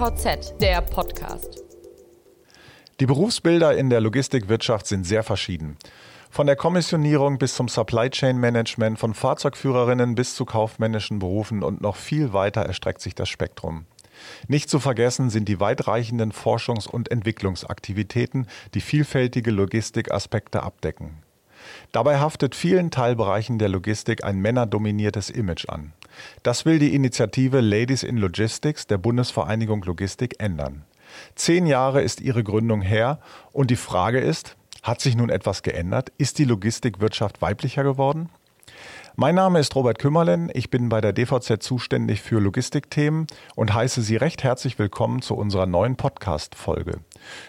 DVZ, der Podcast. Die Berufsbilder in der Logistikwirtschaft sind sehr verschieden. Von der Kommissionierung bis zum Supply Chain Management, von Fahrzeugführerinnen bis zu kaufmännischen Berufen und noch viel weiter erstreckt sich das Spektrum. Nicht zu vergessen sind die weitreichenden Forschungs- und Entwicklungsaktivitäten, die vielfältige Logistikaspekte abdecken. Dabei haftet vielen Teilbereichen der Logistik ein männerdominiertes Image an. Das will die Initiative Ladies in Logistics der Bundesvereinigung Logistik ändern. Zehn Jahre ist ihre Gründung her und die Frage ist, hat sich nun etwas geändert? Ist die Logistikwirtschaft weiblicher geworden? Mein Name ist Robert Kümmerlen, ich bin bei der DVZ zuständig für Logistikthemen und heiße Sie recht herzlich willkommen zu unserer neuen Podcast-Folge.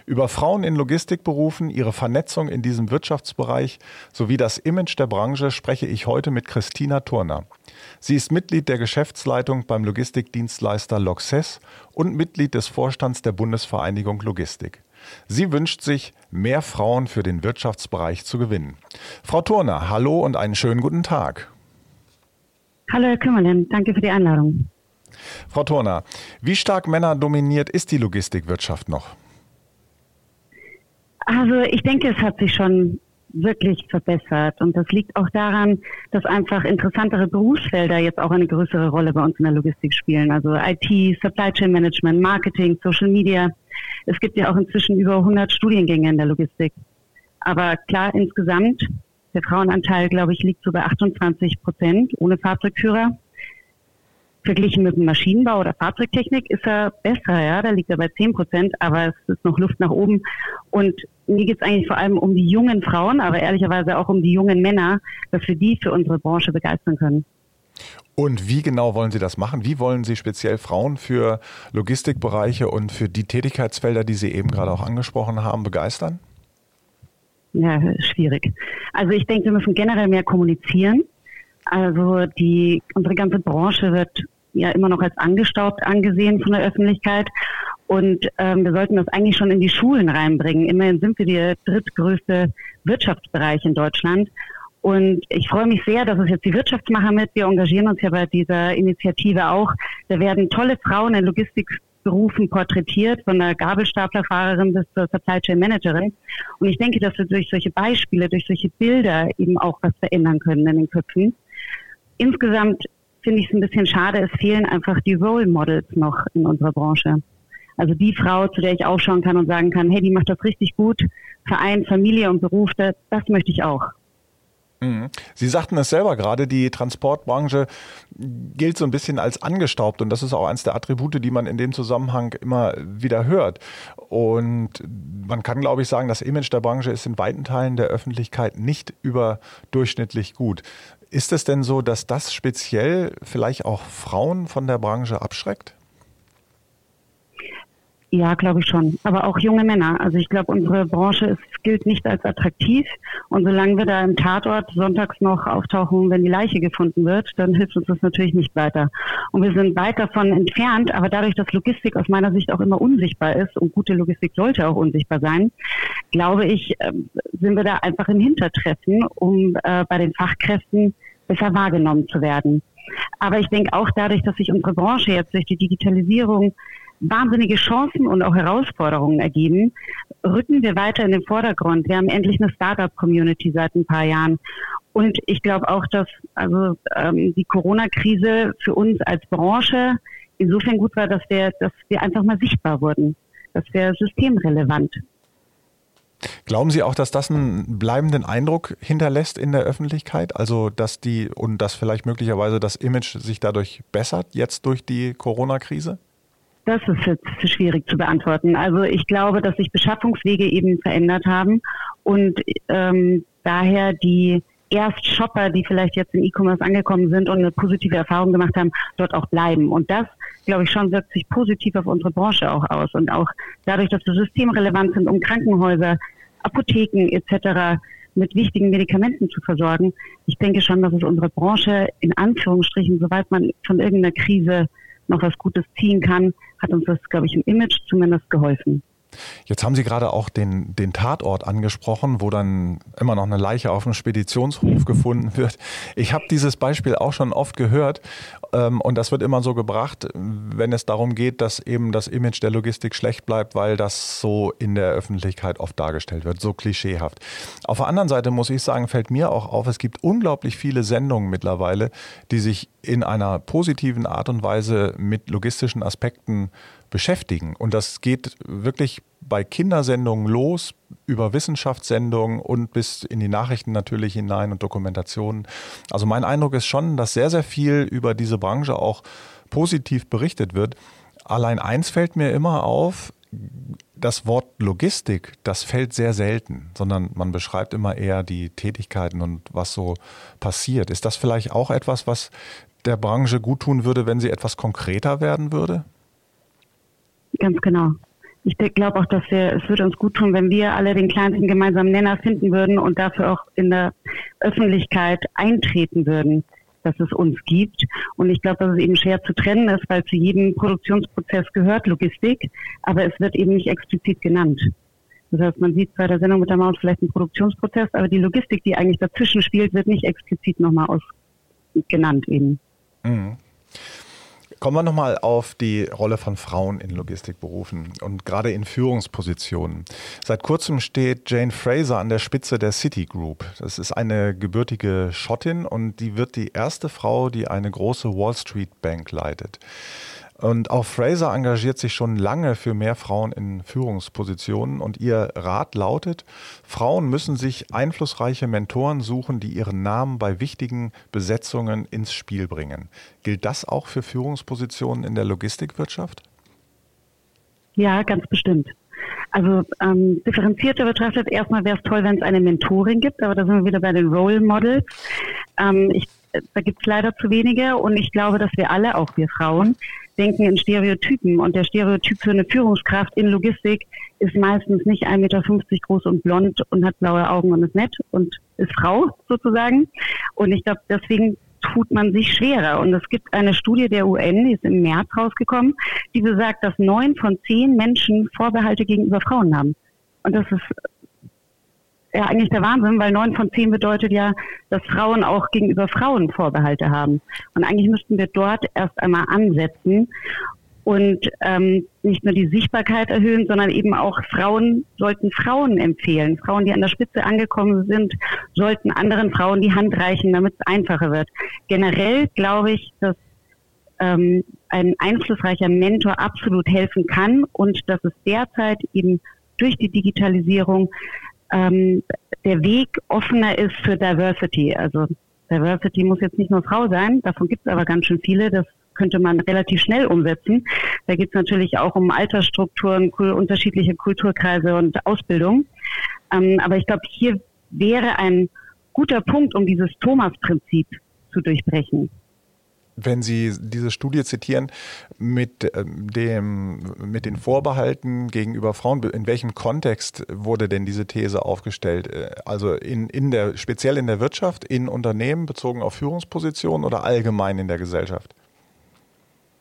Über Frauen in Logistikberufen, ihre Vernetzung in diesem Wirtschaftsbereich sowie das Image der Branche spreche ich heute mit Christina Turner. Sie ist Mitglied der Geschäftsleitung beim Logistikdienstleister Loxess und Mitglied des Vorstands der Bundesvereinigung Logistik. Sie wünscht sich, mehr Frauen für den Wirtschaftsbereich zu gewinnen. Frau Turner, hallo und einen schönen guten Tag. Hallo Herr Kümmerlen, danke für die Einladung. Frau Turner, wie stark männerdominiert ist die Logistikwirtschaft noch? Also ich denke, es hat sich schon wirklich verbessert. Und das liegt auch daran, dass einfach interessantere Berufsfelder jetzt auch eine größere Rolle bei uns in der Logistik spielen. Also IT, Supply Chain Management, Marketing, Social Media. Es gibt ja auch inzwischen über 100 Studiengänge in der Logistik. Aber klar, insgesamt der Frauenanteil, glaube ich, liegt so bei 28 Prozent ohne Fahrzeugführer. Verglichen mit dem Maschinenbau oder Fahrzeugtechnik ist er besser, ja, da liegt er bei 10 Prozent, aber es ist noch Luft nach oben. Und mir geht es eigentlich vor allem um die jungen Frauen, aber ehrlicherweise auch um die jungen Männer, dass wir die für unsere Branche begeistern können. Und wie genau wollen Sie das machen? Wie wollen Sie speziell Frauen für Logistikbereiche und für die Tätigkeitsfelder, die Sie eben gerade auch angesprochen haben, begeistern? Ja, schwierig. Also ich denke, wir müssen generell mehr kommunizieren. Also die, unsere ganze Branche wird ja immer noch als angestaubt angesehen von der Öffentlichkeit. Und ähm, wir sollten das eigentlich schon in die Schulen reinbringen. Immerhin sind wir der drittgrößte Wirtschaftsbereich in Deutschland. Und ich freue mich sehr, dass es jetzt die Wirtschaftsmacher mit. Wir engagieren uns ja bei dieser Initiative auch. Da werden tolle Frauen in Logistik Berufen porträtiert, von der Gabelstaplerfahrerin bis zur Supply Chain Managerin. Und ich denke, dass wir durch solche Beispiele, durch solche Bilder eben auch was verändern können in den Köpfen. Insgesamt finde ich es ein bisschen schade, es fehlen einfach die Role Models noch in unserer Branche. Also die Frau, zu der ich aufschauen kann und sagen kann, hey, die macht das richtig gut, Verein, Familie und Beruf, das, das möchte ich auch. Mhm. Sie sagten es selber gerade, die Transportbranche gilt so ein bisschen als angestaubt und das ist auch eines der Attribute, die man in dem Zusammenhang immer wieder hört. Und man kann, glaube ich, sagen, das Image der Branche ist in weiten Teilen der Öffentlichkeit nicht überdurchschnittlich gut. Ist es denn so, dass das speziell vielleicht auch Frauen von der Branche abschreckt? Ja, glaube ich schon. Aber auch junge Männer. Also ich glaube, unsere Branche ist, gilt nicht als attraktiv. Und solange wir da im Tatort sonntags noch auftauchen, wenn die Leiche gefunden wird, dann hilft uns das natürlich nicht weiter. Und wir sind weit davon entfernt, aber dadurch, dass Logistik aus meiner Sicht auch immer unsichtbar ist und gute Logistik sollte auch unsichtbar sein, glaube ich, ähm, sind wir da einfach im Hintertreffen, um äh, bei den Fachkräften besser wahrgenommen zu werden. Aber ich denke auch dadurch, dass sich unsere Branche jetzt durch die Digitalisierung wahnsinnige Chancen und auch Herausforderungen ergeben, rücken wir weiter in den Vordergrund. Wir haben endlich eine Startup-Community seit ein paar Jahren. Und ich glaube auch, dass also ähm, die Corona-Krise für uns als Branche insofern gut war, dass wir, dass wir einfach mal sichtbar wurden, dass wir systemrelevant. Glauben Sie auch, dass das einen bleibenden Eindruck hinterlässt in der Öffentlichkeit? Also, dass die und dass vielleicht möglicherweise das Image sich dadurch bessert, jetzt durch die Corona-Krise? Das ist jetzt schwierig zu beantworten. Also ich glaube, dass sich Beschaffungswege eben verändert haben und ähm, daher die Erstshopper, die vielleicht jetzt in E-Commerce angekommen sind und eine positive Erfahrung gemacht haben, dort auch bleiben. Und das, glaube ich, schon wirkt sich positiv auf unsere Branche auch aus. Und auch dadurch, dass wir systemrelevant sind, um Krankenhäuser, Apotheken etc. mit wichtigen Medikamenten zu versorgen. Ich denke schon, dass es unsere Branche in Anführungsstrichen, soweit man von irgendeiner Krise noch was Gutes ziehen kann, hat uns das, glaube ich, im Image zumindest geholfen. Jetzt haben Sie gerade auch den, den Tatort angesprochen, wo dann immer noch eine Leiche auf dem Speditionshof gefunden wird. Ich habe dieses Beispiel auch schon oft gehört ähm, und das wird immer so gebracht, wenn es darum geht, dass eben das Image der Logistik schlecht bleibt, weil das so in der Öffentlichkeit oft dargestellt wird, so klischeehaft. Auf der anderen Seite muss ich sagen, fällt mir auch auf, es gibt unglaublich viele Sendungen mittlerweile, die sich in einer positiven Art und Weise mit logistischen Aspekten beschäftigen. Und das geht wirklich bei Kindersendungen los, über Wissenschaftssendungen und bis in die Nachrichten natürlich hinein und Dokumentationen. Also mein Eindruck ist schon, dass sehr, sehr viel über diese Branche auch positiv berichtet wird. Allein eins fällt mir immer auf, das Wort Logistik, das fällt sehr selten, sondern man beschreibt immer eher die Tätigkeiten und was so passiert. Ist das vielleicht auch etwas, was der Branche gut tun würde, wenn sie etwas konkreter werden würde? Ganz genau. Ich glaube auch, dass wir, es würde uns gut tun, wenn wir alle den kleinsten gemeinsamen Nenner finden würden und dafür auch in der Öffentlichkeit eintreten würden, dass es uns gibt. Und ich glaube, dass es eben schwer zu trennen ist, weil zu jedem Produktionsprozess gehört Logistik, aber es wird eben nicht explizit genannt. Das heißt, man sieht bei der Sendung mit der Maus vielleicht einen Produktionsprozess, aber die Logistik, die eigentlich dazwischen spielt, wird nicht explizit nochmal genannt eben. Mhm. Kommen wir nochmal auf die Rolle von Frauen in Logistikberufen und gerade in Führungspositionen. Seit kurzem steht Jane Fraser an der Spitze der Citigroup. Das ist eine gebürtige Schottin und die wird die erste Frau, die eine große Wall Street Bank leitet. Und auch Fraser engagiert sich schon lange für mehr Frauen in Führungspositionen und ihr Rat lautet, Frauen müssen sich einflussreiche Mentoren suchen, die ihren Namen bei wichtigen Besetzungen ins Spiel bringen. Gilt das auch für Führungspositionen in der Logistikwirtschaft? Ja, ganz bestimmt. Also ähm, differenzierter betrachtet, erstmal wäre es toll, wenn es eine Mentorin gibt, aber da sind wir wieder bei den Role Models. Ähm, ich, da gibt es leider zu wenige und ich glaube, dass wir alle, auch wir Frauen, denken in Stereotypen. Und der Stereotyp für eine Führungskraft in Logistik ist meistens nicht 1,50 Meter groß und blond und hat blaue Augen und ist nett und ist Frau sozusagen. Und ich glaube, deswegen tut man sich schwerer. Und es gibt eine Studie der UN, die ist im März rausgekommen, die besagt, dass neun von zehn Menschen Vorbehalte gegenüber Frauen haben. Und das ist ja eigentlich der Wahnsinn, weil neun von zehn bedeutet ja, dass Frauen auch gegenüber Frauen Vorbehalte haben. Und eigentlich müssten wir dort erst einmal ansetzen und ähm, nicht nur die Sichtbarkeit erhöhen, sondern eben auch Frauen sollten Frauen empfehlen. Frauen, die an der Spitze angekommen sind, sollten anderen Frauen die Hand reichen, damit es einfacher wird. Generell glaube ich, dass ähm, ein einflussreicher Mentor absolut helfen kann und dass es derzeit eben durch die Digitalisierung ähm, der Weg offener ist für Diversity. Also Diversity muss jetzt nicht nur Frau sein, davon gibt es aber ganz schön viele. Das könnte man relativ schnell umsetzen. Da geht es natürlich auch um Altersstrukturen, unterschiedliche Kulturkreise und Ausbildung. Ähm, aber ich glaube, hier wäre ein guter Punkt, um dieses Thomas-Prinzip zu durchbrechen wenn Sie diese Studie zitieren, mit, ähm, dem, mit den Vorbehalten gegenüber Frauen, in welchem Kontext wurde denn diese These aufgestellt? Äh, also in, in der, speziell in der Wirtschaft, in Unternehmen bezogen auf Führungspositionen oder allgemein in der Gesellschaft?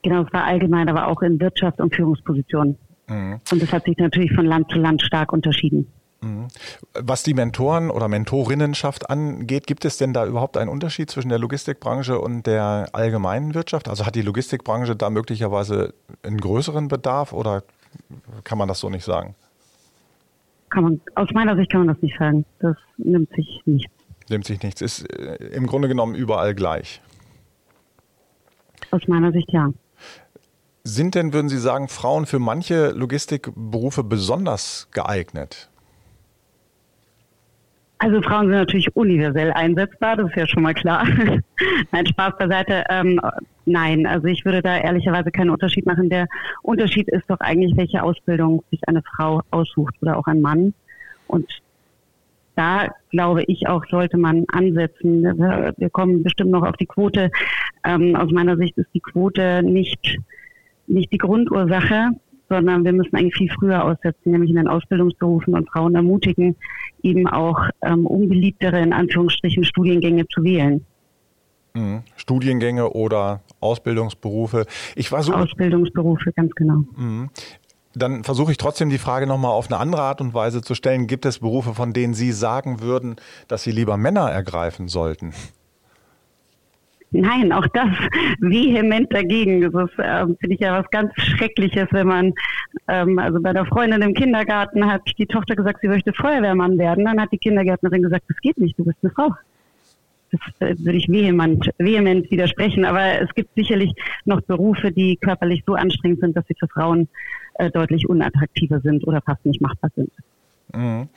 Genau, es war allgemein, aber auch in Wirtschaft und Führungspositionen. Mhm. Und das hat sich natürlich von Land zu Land stark unterschieden. Mhm. Was die Mentoren oder Mentorinnenschaft angeht, gibt es denn da überhaupt einen Unterschied zwischen der Logistikbranche und der allgemeinen Wirtschaft? Also hat die Logistikbranche da möglicherweise einen größeren Bedarf oder kann man das so nicht sagen? Kann man, aus meiner Sicht kann man das nicht sagen. Das nimmt sich nichts. Nimmt sich nichts. Ist äh, im Grunde genommen überall gleich. Aus meiner Sicht ja. Sind denn, würden Sie sagen, Frauen für manche Logistikberufe besonders geeignet? Also Frauen sind natürlich universell einsetzbar, das ist ja schon mal klar. nein, Spaß beiseite. Ähm, nein, also ich würde da ehrlicherweise keinen Unterschied machen. Der Unterschied ist doch eigentlich, welche Ausbildung sich eine Frau aussucht oder auch ein Mann. Und da glaube ich auch, sollte man ansetzen. Wir kommen bestimmt noch auf die Quote. Ähm, aus meiner Sicht ist die Quote nicht, nicht die Grundursache sondern wir müssen eigentlich viel früher aussetzen, nämlich in den Ausbildungsberufen und Frauen ermutigen, eben auch ähm, unbeliebtere, in Anführungsstrichen, Studiengänge zu wählen. Mhm. Studiengänge oder Ausbildungsberufe. Ich war so Ausbildungsberufe, ganz genau. Mhm. Dann versuche ich trotzdem die Frage nochmal auf eine andere Art und Weise zu stellen. Gibt es Berufe, von denen Sie sagen würden, dass sie lieber Männer ergreifen sollten? Nein, auch das vehement dagegen. Das ist, äh, finde ich ja was ganz Schreckliches, wenn man, ähm, also bei der Freundin im Kindergarten hat die Tochter gesagt, sie möchte Feuerwehrmann werden. Dann hat die Kindergärtnerin gesagt, das geht nicht, du bist eine Frau. Das äh, würde ich vehement, vehement widersprechen. Aber es gibt sicherlich noch Berufe, die körperlich so anstrengend sind, dass sie für Frauen äh, deutlich unattraktiver sind oder fast nicht machbar sind. Mhm.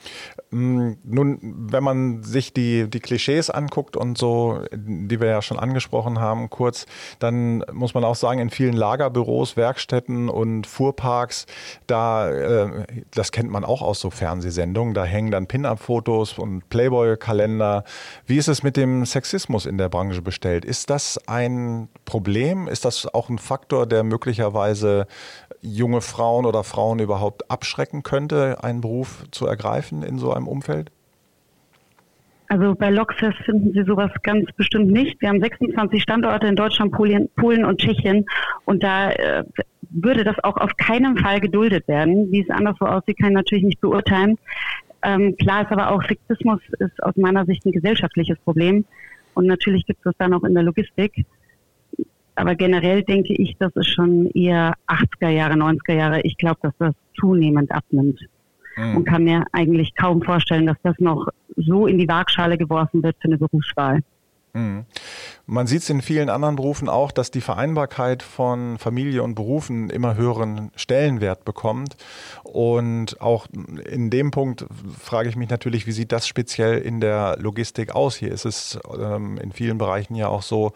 Mm, nun, wenn man sich die, die Klischees anguckt und so, die wir ja schon angesprochen haben, kurz, dann muss man auch sagen, in vielen Lagerbüros, Werkstätten und Fuhrparks, da, äh, das kennt man auch aus so Fernsehsendungen, da hängen dann Pin-Up-Fotos und Playboy-Kalender. Wie ist es mit dem Sexismus in der Branche bestellt? Ist das ein Problem? Ist das auch ein Faktor, der möglicherweise junge Frauen oder Frauen überhaupt abschrecken könnte, einen Beruf zu ergreifen in so einem Umfeld? Also bei Loxes finden Sie sowas ganz bestimmt nicht. Wir haben 26 Standorte in Deutschland, Polen, Polen und Tschechien und da äh, würde das auch auf keinen Fall geduldet werden. Wie es anderswo aussieht, kann ich natürlich nicht beurteilen. Ähm, klar ist aber auch, Sexismus ist aus meiner Sicht ein gesellschaftliches Problem und natürlich gibt es das dann auch in der Logistik. Aber generell denke ich, das ist schon eher 80er Jahre, 90er Jahre. Ich glaube, dass das zunehmend abnimmt. Mhm. Und kann mir eigentlich kaum vorstellen, dass das noch so in die Waagschale geworfen wird für eine Berufswahl. Mhm. Man sieht es in vielen anderen Berufen auch, dass die Vereinbarkeit von Familie und Berufen immer höheren Stellenwert bekommt. Und auch in dem Punkt frage ich mich natürlich, wie sieht das speziell in der Logistik aus? Hier ist es ähm, in vielen Bereichen ja auch so,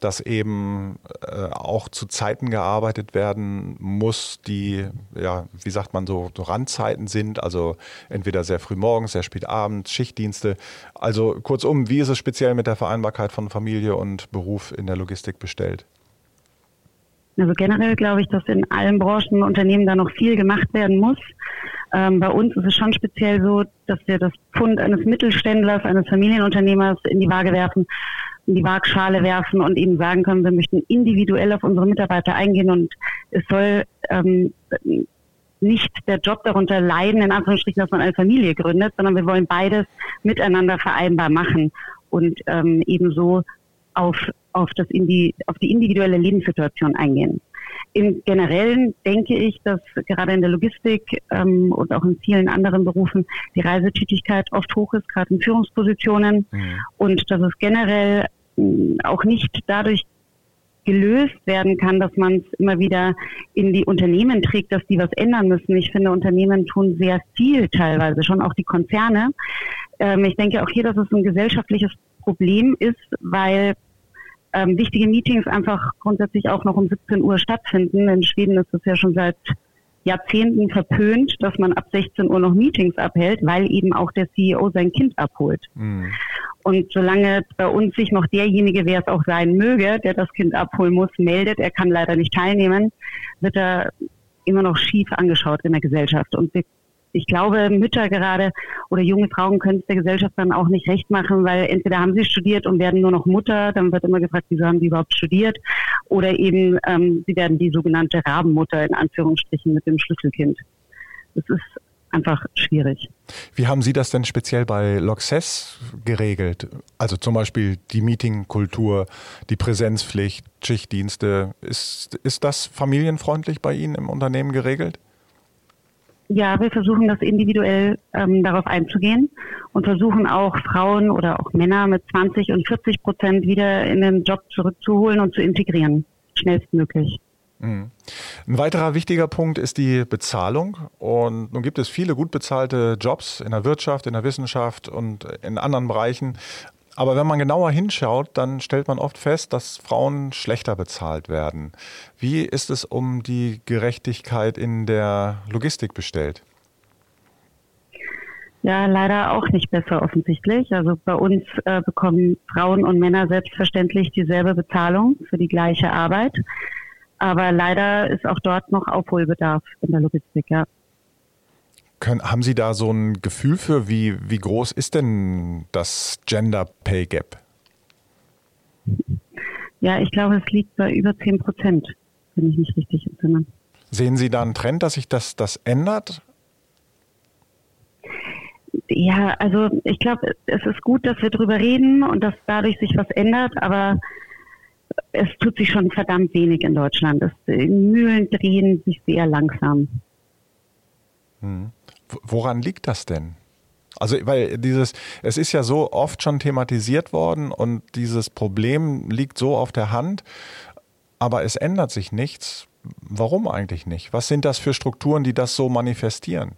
dass eben äh, auch zu Zeiten gearbeitet werden muss, die, ja, wie sagt man so, so Randzeiten sind, also entweder sehr früh morgens, sehr spät abends, Schichtdienste. Also kurzum, wie ist es speziell mit der Vereinbarkeit von Familie und Beruf in der Logistik bestellt? Also generell glaube ich, dass in allen Branchen Unternehmen da noch viel gemacht werden muss. Ähm, bei uns ist es schon speziell so, dass wir das Pfund eines Mittelständlers, eines Familienunternehmers in die Waage werfen in die Waagschale werfen und ihnen sagen können, wir möchten individuell auf unsere Mitarbeiter eingehen und es soll ähm, nicht der Job darunter leiden, in Anführungsstrichen, dass man eine Familie gründet, sondern wir wollen beides miteinander vereinbar machen und ähm, ebenso auf, auf, das Indi auf die individuelle Lebenssituation eingehen. Im Generellen denke ich, dass gerade in der Logistik ähm, und auch in vielen anderen Berufen die Reisetätigkeit oft hoch ist, gerade in Führungspositionen. Mhm. Und dass es generell äh, auch nicht dadurch gelöst werden kann, dass man es immer wieder in die Unternehmen trägt, dass die was ändern müssen. Ich finde, Unternehmen tun sehr viel teilweise, schon auch die Konzerne. Ähm, ich denke auch hier, dass es ein gesellschaftliches Problem ist, weil ähm, wichtige Meetings einfach grundsätzlich auch noch um 17 Uhr stattfinden. In Schweden ist es ja schon seit Jahrzehnten verpönt, dass man ab 16 Uhr noch Meetings abhält, weil eben auch der CEO sein Kind abholt. Mhm. Und solange bei uns sich noch derjenige, wer es auch sein möge, der das Kind abholen muss, meldet, er kann leider nicht teilnehmen, wird er immer noch schief angeschaut in der Gesellschaft. Und wir ich glaube, Mütter gerade oder junge Frauen können es der Gesellschaft dann auch nicht recht machen, weil entweder haben sie studiert und werden nur noch Mutter, dann wird immer gefragt, wieso haben die überhaupt studiert, oder eben ähm, sie werden die sogenannte Rabenmutter in Anführungsstrichen mit dem Schlüsselkind. Das ist einfach schwierig. Wie haben Sie das denn speziell bei Loxess geregelt? Also zum Beispiel die Meetingkultur, die Präsenzpflicht, Schichtdienste. Ist, ist das familienfreundlich bei Ihnen im Unternehmen geregelt? Ja, wir versuchen das individuell ähm, darauf einzugehen und versuchen auch Frauen oder auch Männer mit 20 und 40 Prozent wieder in den Job zurückzuholen und zu integrieren, schnellstmöglich. Mhm. Ein weiterer wichtiger Punkt ist die Bezahlung. Und nun gibt es viele gut bezahlte Jobs in der Wirtschaft, in der Wissenschaft und in anderen Bereichen. Aber wenn man genauer hinschaut, dann stellt man oft fest, dass Frauen schlechter bezahlt werden. Wie ist es um die Gerechtigkeit in der Logistik bestellt? Ja, leider auch nicht besser offensichtlich. Also bei uns äh, bekommen Frauen und Männer selbstverständlich dieselbe Bezahlung für die gleiche Arbeit. Aber leider ist auch dort noch Aufholbedarf in der Logistik, ja. Können, haben Sie da so ein Gefühl für, wie, wie groß ist denn das Gender Pay Gap? Ja, ich glaube, es liegt bei über 10 Prozent, wenn ich mich richtig entsinne. Sehen Sie da einen Trend, dass sich das, das ändert? Ja, also ich glaube, es ist gut, dass wir darüber reden und dass dadurch sich was ändert, aber es tut sich schon verdammt wenig in Deutschland. Es, die Mühlen drehen sich sehr langsam. Hm. Woran liegt das denn? Also, weil dieses, es ist ja so oft schon thematisiert worden und dieses Problem liegt so auf der Hand, aber es ändert sich nichts. Warum eigentlich nicht? Was sind das für Strukturen, die das so manifestieren?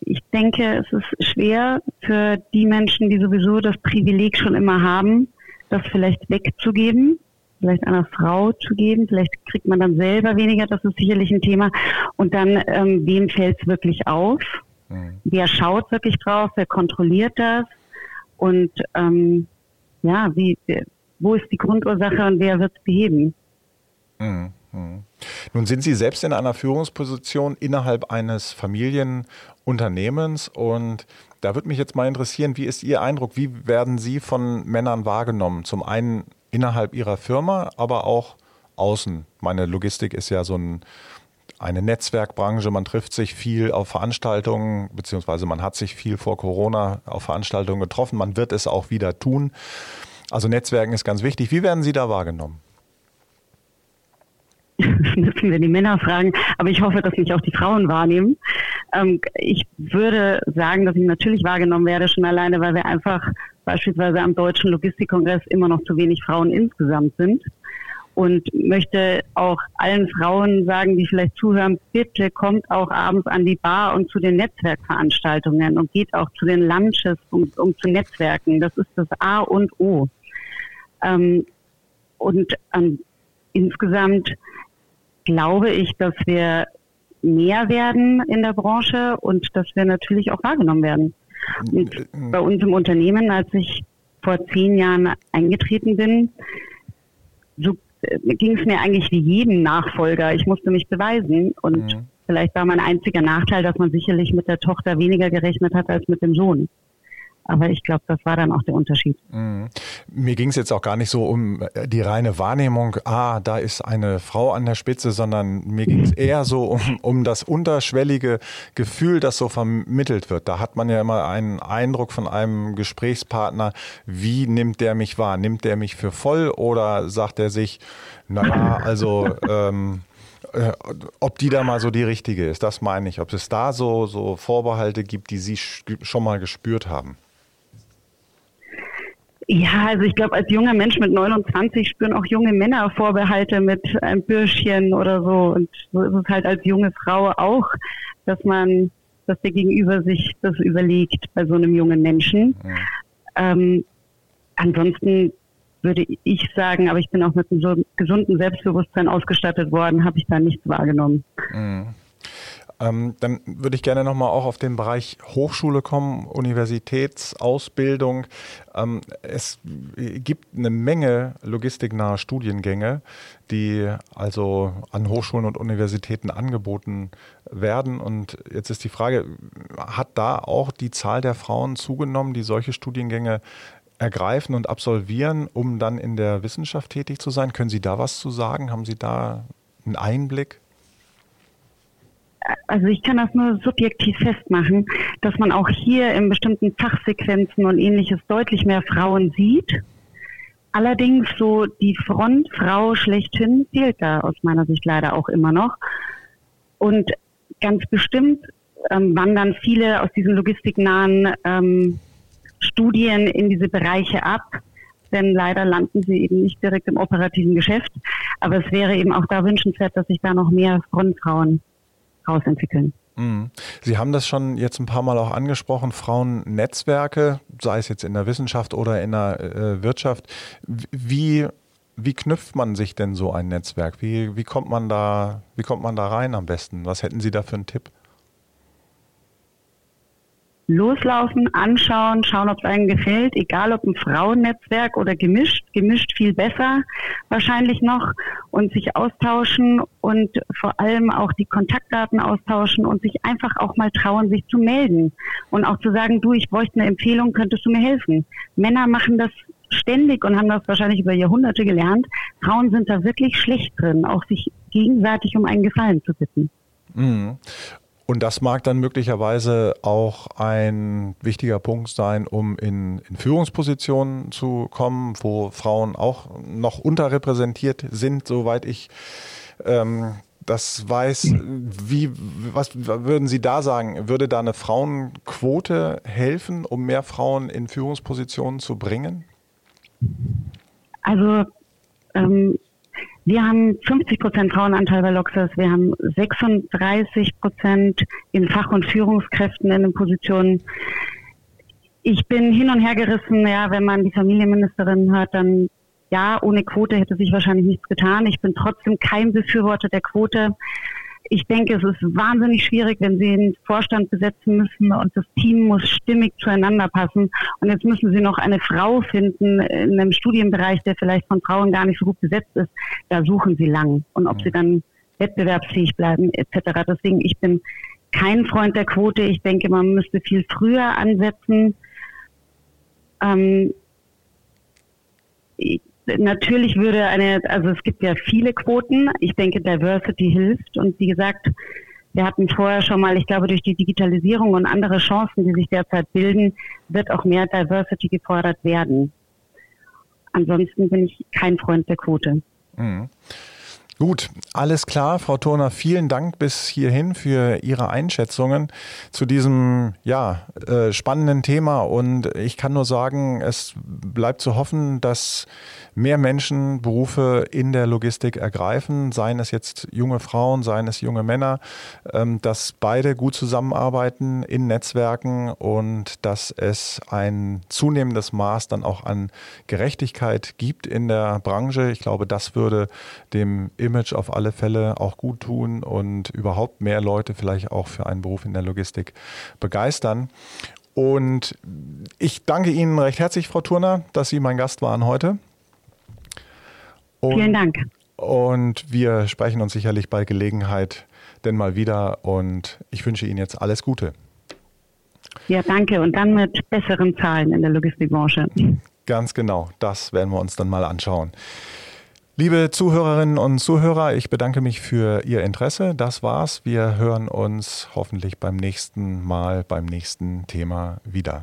Ich denke, es ist schwer für die Menschen, die sowieso das Privileg schon immer haben, das vielleicht wegzugeben, vielleicht einer Frau zu geben. Vielleicht kriegt man dann selber weniger, das ist sicherlich ein Thema. Und dann, ähm, wem fällt es wirklich auf? Mhm. Wer schaut wirklich drauf? Wer kontrolliert das? Und ähm, ja, wie, wo ist die Grundursache und wer wird es beheben? Mhm. Mhm. Nun sind Sie selbst in einer Führungsposition innerhalb eines Familienunternehmens und da würde mich jetzt mal interessieren, wie ist Ihr Eindruck, wie werden Sie von Männern wahrgenommen? Zum einen innerhalb Ihrer Firma, aber auch außen. Meine Logistik ist ja so ein, eine Netzwerkbranche, man trifft sich viel auf Veranstaltungen, beziehungsweise man hat sich viel vor Corona auf Veranstaltungen getroffen, man wird es auch wieder tun. Also Netzwerken ist ganz wichtig. Wie werden Sie da wahrgenommen? müssen wir die Männer fragen, aber ich hoffe, dass mich auch die Frauen wahrnehmen. Ähm, ich würde sagen, dass ich natürlich wahrgenommen werde, schon alleine, weil wir einfach beispielsweise am Deutschen Logistikkongress immer noch zu wenig Frauen insgesamt sind. Und möchte auch allen Frauen sagen, die vielleicht zuhören, bitte kommt auch abends an die Bar und zu den Netzwerkveranstaltungen und geht auch zu den Lunches, um, um zu netzwerken. Das ist das A und O. Ähm, und ähm, insgesamt glaube ich, dass wir mehr werden in der Branche und dass wir natürlich auch wahrgenommen werden. Und bei uns im Unternehmen, als ich vor zehn Jahren eingetreten bin, so äh, ging es mir eigentlich wie jedem Nachfolger. Ich musste mich beweisen und mhm. vielleicht war mein einziger Nachteil, dass man sicherlich mit der Tochter weniger gerechnet hat als mit dem Sohn. Aber ich glaube, das war dann auch der Unterschied. Mhm. Mir ging es jetzt auch gar nicht so um äh, die reine Wahrnehmung, ah, da ist eine Frau an der Spitze, sondern mir ging es eher so um, um das unterschwellige Gefühl, das so vermittelt wird. Da hat man ja immer einen Eindruck von einem Gesprächspartner, wie nimmt der mich wahr? Nimmt der mich für voll oder sagt er sich, naja, also ähm, äh, ob die da mal so die richtige ist, das meine ich. Ob es da so, so Vorbehalte gibt, die Sie schon mal gespürt haben. Ja, also ich glaube, als junger Mensch mit 29 spüren auch junge Männer Vorbehalte mit einem Bürschchen oder so. Und so ist es halt als junge Frau auch, dass man, dass der Gegenüber sich das überlegt bei so einem jungen Menschen. Mhm. Ähm, ansonsten würde ich sagen, aber ich bin auch mit einem so gesunden Selbstbewusstsein ausgestattet worden, habe ich da nichts wahrgenommen. Mhm. Ähm, dann würde ich gerne nochmal auch auf den Bereich Hochschule kommen, Universitätsausbildung. Ähm, es gibt eine Menge logistiknahe Studiengänge, die also an Hochschulen und Universitäten angeboten werden. Und jetzt ist die Frage, hat da auch die Zahl der Frauen zugenommen, die solche Studiengänge ergreifen und absolvieren, um dann in der Wissenschaft tätig zu sein? Können Sie da was zu sagen? Haben Sie da einen Einblick? Also ich kann das nur subjektiv festmachen, dass man auch hier in bestimmten Fachsequenzen und ähnliches deutlich mehr Frauen sieht. Allerdings so die Frontfrau schlechthin fehlt da aus meiner Sicht leider auch immer noch. Und ganz bestimmt ähm, wandern viele aus diesen logistiknahen ähm, Studien in diese Bereiche ab, denn leider landen sie eben nicht direkt im operativen Geschäft. Aber es wäre eben auch da wünschenswert, dass sich da noch mehr Frontfrauen rausentwickeln. Mhm. Sie haben das schon jetzt ein paar Mal auch angesprochen, Frauennetzwerke, sei es jetzt in der Wissenschaft oder in der äh, Wirtschaft. Wie, wie knüpft man sich denn so ein Netzwerk? Wie, wie, kommt man da, wie kommt man da rein am besten? Was hätten Sie da für einen Tipp? Loslaufen, anschauen, schauen, ob es einem gefällt, egal ob ein Frauennetzwerk oder gemischt, gemischt viel besser wahrscheinlich noch und sich austauschen und vor allem auch die Kontaktdaten austauschen und sich einfach auch mal trauen, sich zu melden und auch zu sagen, du, ich bräuchte eine Empfehlung, könntest du mir helfen? Männer machen das ständig und haben das wahrscheinlich über Jahrhunderte gelernt. Frauen sind da wirklich schlecht drin, auch sich gegenseitig um einen Gefallen zu bitten. Mhm. Und das mag dann möglicherweise auch ein wichtiger Punkt sein, um in, in, Führungspositionen zu kommen, wo Frauen auch noch unterrepräsentiert sind, soweit ich ähm, das weiß. Wie, was würden Sie da sagen? Würde da eine Frauenquote helfen, um mehr Frauen in Führungspositionen zu bringen? Also ähm, wir haben 50 Prozent Frauenanteil bei Loxas. Wir haben 36 Prozent in Fach- und Führungskräften in den Positionen. Ich bin hin und her gerissen. Ja, wenn man die Familienministerin hört, dann ja, ohne Quote hätte sich wahrscheinlich nichts getan. Ich bin trotzdem kein Befürworter der Quote ich denke, es ist wahnsinnig schwierig, wenn Sie einen Vorstand besetzen müssen und das Team muss stimmig zueinander passen. Und jetzt müssen Sie noch eine Frau finden in einem Studienbereich, der vielleicht von Frauen gar nicht so gut besetzt ist. Da suchen Sie lang. Und ob Sie dann wettbewerbsfähig bleiben etc. Deswegen, ich bin kein Freund der Quote. Ich denke, man müsste viel früher ansetzen. Ähm, natürlich würde eine, also es gibt ja viele Quoten. Ich denke, Diversity hilft. Und wie gesagt, wir hatten vorher schon mal, ich glaube, durch die Digitalisierung und andere Chancen, die sich derzeit bilden, wird auch mehr Diversity gefordert werden. Ansonsten bin ich kein Freund der Quote. Mhm. Gut, alles klar, Frau Turner. Vielen Dank bis hierhin für Ihre Einschätzungen zu diesem ja, äh, spannenden Thema. Und ich kann nur sagen, es bleibt zu hoffen, dass mehr Menschen Berufe in der Logistik ergreifen, seien es jetzt junge Frauen, seien es junge Männer, ähm, dass beide gut zusammenarbeiten in Netzwerken und dass es ein zunehmendes Maß dann auch an Gerechtigkeit gibt in der Branche. Ich glaube, das würde dem Image auf alle Fälle auch gut tun und überhaupt mehr Leute vielleicht auch für einen Beruf in der Logistik begeistern. Und ich danke Ihnen recht herzlich, Frau Turner, dass Sie mein Gast waren heute. Und, Vielen Dank. Und wir sprechen uns sicherlich bei Gelegenheit denn mal wieder und ich wünsche Ihnen jetzt alles Gute. Ja, danke. Und dann mit besseren Zahlen in der Logistikbranche. Ganz genau. Das werden wir uns dann mal anschauen. Liebe Zuhörerinnen und Zuhörer, ich bedanke mich für Ihr Interesse. Das war's. Wir hören uns hoffentlich beim nächsten Mal, beim nächsten Thema wieder.